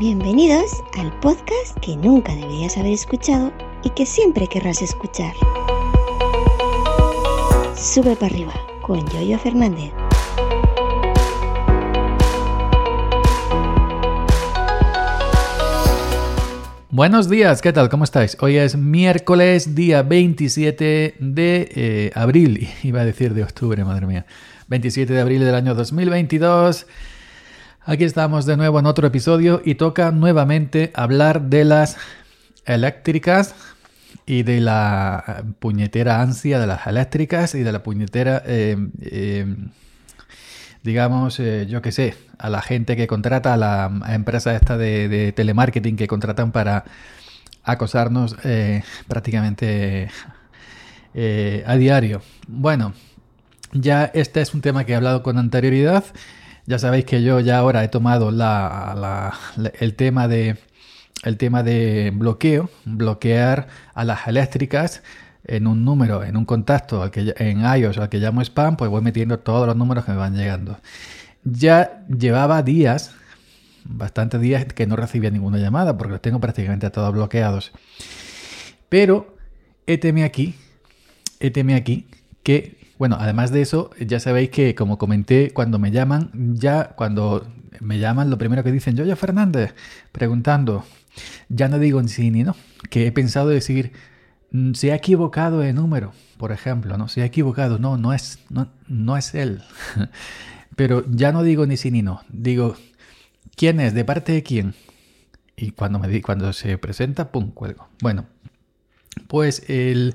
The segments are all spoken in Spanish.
Bienvenidos al podcast que nunca deberías haber escuchado y que siempre querrás escuchar. Sube para arriba con Yoyo Fernández. Buenos días, ¿qué tal? ¿Cómo estáis? Hoy es miércoles, día 27 de eh, abril, iba a decir de octubre, madre mía. 27 de abril del año 2022. Aquí estamos de nuevo en otro episodio y toca nuevamente hablar de las eléctricas y de la puñetera ansia de las eléctricas y de la puñetera, eh, eh, digamos, eh, yo qué sé, a la gente que contrata, a la empresa esta de telemarketing que contratan para acosarnos prácticamente a diario. Bueno, ya este es un tema que he hablado con anterioridad. Ya sabéis que yo ya ahora he tomado el, tema de, el tema de bloqueo, bloquear a las eléctricas en un número, en un contacto al que, en iOS al que llamo spam, pues voy metiendo todos los números que me van llegando. Ya llevaba días, bastantes días, que no recibía ninguna llamada porque los tengo prácticamente todos bloqueados. Pero, éteme aquí, éteme aquí, que bueno, además de eso, ya sabéis que como comenté, cuando me llaman, ya cuando me llaman, lo primero que dicen, yo, yo Fernández, preguntando, ya no digo ni sí ni no, que he pensado decir, mm, se ha equivocado de número, por ejemplo, ¿no? Se ha equivocado, no, no es, no, no es él. Pero ya no digo ni sí ni no, digo, ¿quién es? ¿De parte de quién? Y cuando, me di, cuando se presenta, pum, cuelgo. Bueno, pues el...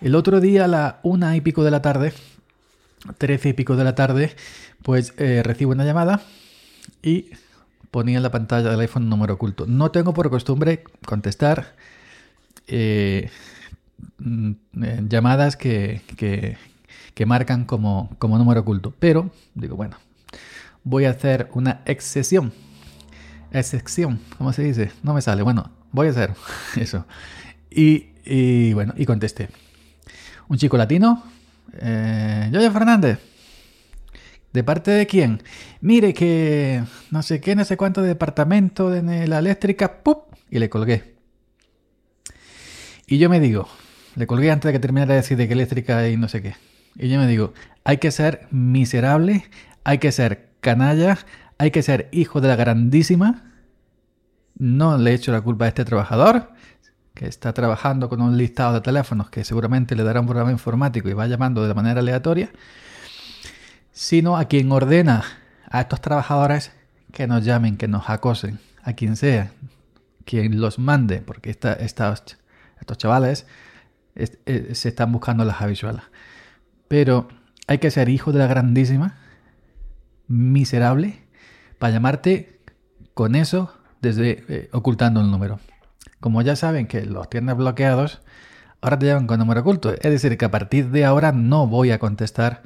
El otro día a la una y pico de la tarde, trece y pico de la tarde, pues eh, recibo una llamada y ponía en la pantalla del iPhone un número oculto. No tengo por costumbre contestar eh, mm, eh, llamadas que, que, marcan como, como número oculto, pero digo, bueno, voy a hacer una excepción. Excepción, ¿cómo se dice? No me sale. Bueno, voy a hacer eso. Y, y bueno, y contesté un chico latino, eh, Fernández. ¿De parte de quién? Mire que no sé qué, no sé cuánto de departamento de la eléctrica, ¡pup! Y le colgué. Y yo me digo, le colgué antes de que terminara de decir de qué eléctrica y no sé qué. Y yo me digo, hay que ser miserable, hay que ser canalla, hay que ser hijo de la grandísima. No le echo la culpa a este trabajador que está trabajando con un listado de teléfonos que seguramente le dará un programa informático y va llamando de manera aleatoria, sino a quien ordena a estos trabajadores que nos llamen, que nos acosen, a quien sea, quien los mande, porque estos chavales eh, se están buscando las habituales. Pero hay que ser hijo de la grandísima, miserable, para llamarte con eso desde eh, ocultando el número. Como ya saben que los tienes bloqueados, ahora te llaman con número oculto. Es decir, que a partir de ahora no voy a contestar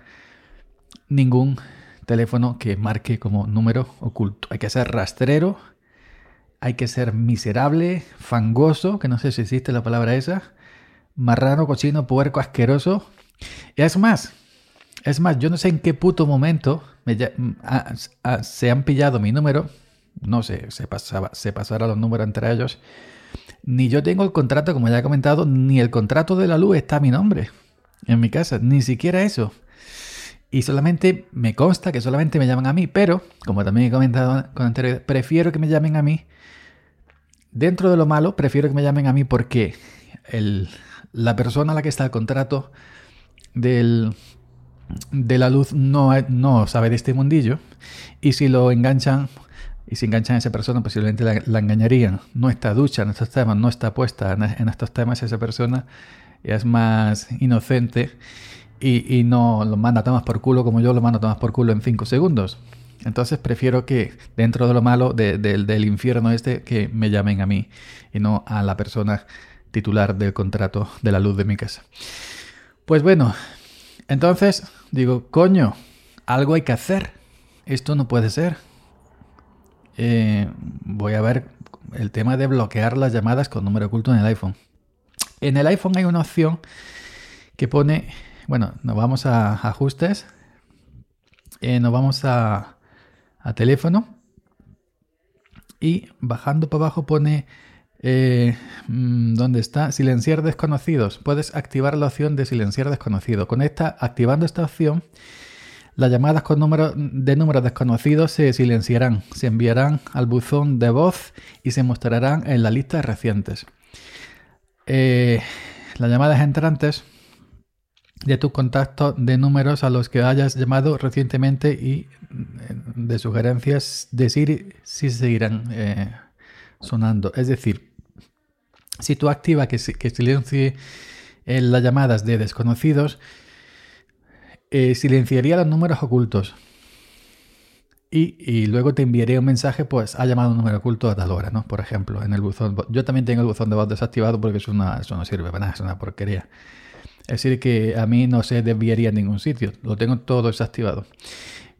ningún teléfono que marque como número oculto. Hay que ser rastrero, hay que ser miserable, fangoso, que no sé si existe la palabra esa, marrano, cochino, puerco, asqueroso. Y es más, es más, yo no sé en qué puto momento se han pillado mi número, no sé, se, pasaba, se pasará los números entre ellos ni yo tengo el contrato, como ya he comentado, ni el contrato de la luz está a mi nombre en mi casa, ni siquiera eso. Y solamente me consta que solamente me llaman a mí, pero, como también he comentado con anterioridad, prefiero que me llamen a mí. Dentro de lo malo, prefiero que me llamen a mí porque la persona a la que está el contrato del, de la luz no, no sabe de este mundillo. Y si lo enganchan y si enganchan a esa persona, posiblemente la, engañarían. No está ducha en estos temas, no está puesta en, estos temas esa persona, es más inocente y, no lo manda a tomar por culo como yo lo mando a tomar por culo en 5 segundos. Entonces prefiero que dentro de lo malo del infierno este, que me llamen a mí y no a la persona titular del contrato de la luz de mi casa. Pues bueno, entonces digo, coño, algo hay que hacer. Esto no puede ser. Eh, voy a ver el tema de bloquear las llamadas con número oculto en el iPhone. En el iPhone hay una opción que pone, bueno, nos vamos a ajustes, eh, nos vamos a, teléfono y bajando para abajo pone eh, mm, ¿Dónde está? Silenciar desconocidos. Puedes activar la opción de silenciar desconocido. Con esta, activando esta opción, las llamadas con número, de números desconocidos se silenciarán, se enviarán al buzón de voz y se mostrarán en la lista de recientes. Eh, las llamadas entrantes de tus contactos de números a los que hayas llamado recientemente y eh, de sugerencias de Siri si seguirán sonando. Es decir, si tú activas que, que silencie eh, las llamadas de desconocidos, eh, silenciaría los números ocultos. Y, luego te enviaría un mensaje, pues ha llamado un número oculto a tal hora, ¿no? Por ejemplo, en el buzón. Yo también tengo el buzón de voz desactivado porque es una, eso no sirve para nada, es una porquería. Es decir, que a mí no se desviaría en ningún sitio, lo tengo todo desactivado.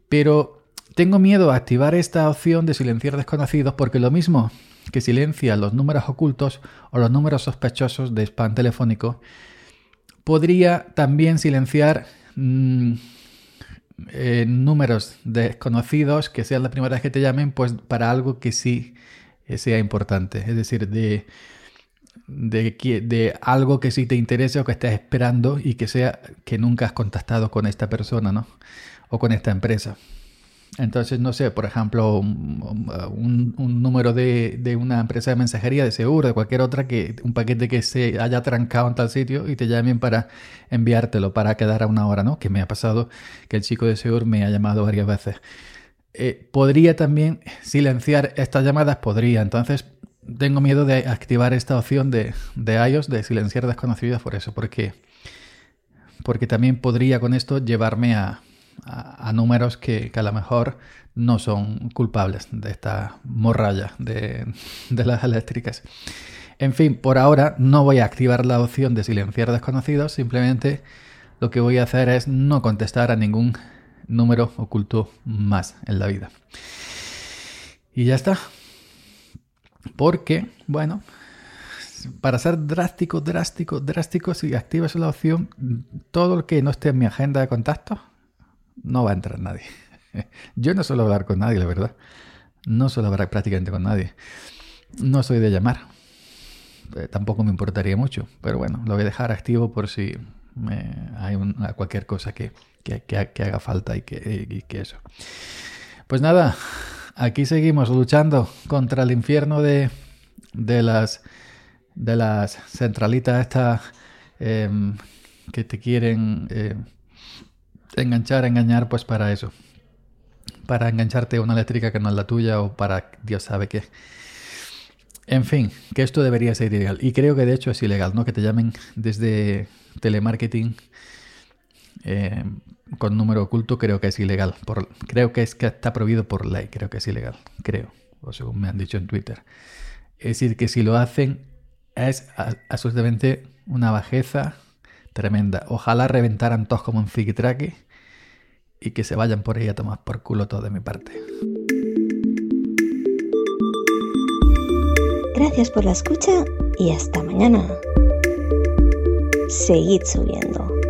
Pero tengo miedo a activar esta opción de silenciar desconocidos porque lo mismo que silencia los números ocultos o los números sospechosos de spam telefónico, podría también silenciar mm, eh, números desconocidos que sean la primera vez que te llamen, pues para algo que sí eh, sea importante, es decir, de, de, de, algo que sí te interese o que estés esperando y que sea que nunca has contactado con esta persona, ¿no? O con esta empresa. Entonces, no sé, por ejemplo, un, número de, una empresa de mensajería, de seguro, de cualquier otra, que un paquete que se haya trancado en tal sitio y te llamen para enviártelo, para quedar a una hora, ¿no? Que me ha pasado que el chico de seguro me ha llamado varias veces. Eh, podría también silenciar estas llamadas, podría. Entonces, tengo miedo de activar esta opción de, de iOS de silenciar desconocidas por eso, porque, porque también podría con esto llevarme a a, números que, a lo mejor no son culpables de esta morralla de, las eléctricas. En fin, por ahora no voy a activar la opción de silenciar desconocidos, simplemente lo que voy a hacer es no contestar a ningún número oculto más en la vida. Y ya está. Porque, bueno, para ser drástico, drástico, drástico, si activas la opción, todo lo que no esté en mi agenda de contactos, no va a entrar nadie. Yo no suelo hablar con nadie, la verdad. No suelo hablar prácticamente con nadie. No soy de llamar. Eh, tampoco me importaría mucho, pero bueno, lo voy a dejar activo por si hay cualquier cosa que, haga falta y que, eso. Pues nada, aquí seguimos luchando contra el infierno de, las de las centralitas estas em, que te quieren eh, enganchar, engañar, pues para eso. Para engancharte a una eléctrica que no es la tuya o para Dios sabe qué. En fin, que esto debería ser ilegal. Y creo que de hecho es ilegal, ¿no? Que te llamen desde telemarketing eh, con número oculto, creo que es ilegal. Creo que es que está prohibido por ley, creo que es ilegal. Creo, o según me han dicho en Twitter. Es decir, que si lo hacen es absolutamente una bajeza tremenda. Ojalá reventaran todos como un figitraque y que se vayan por ahí a tomar por culo todo de mi parte. Gracias por la escucha y hasta mañana. Seguid subiendo.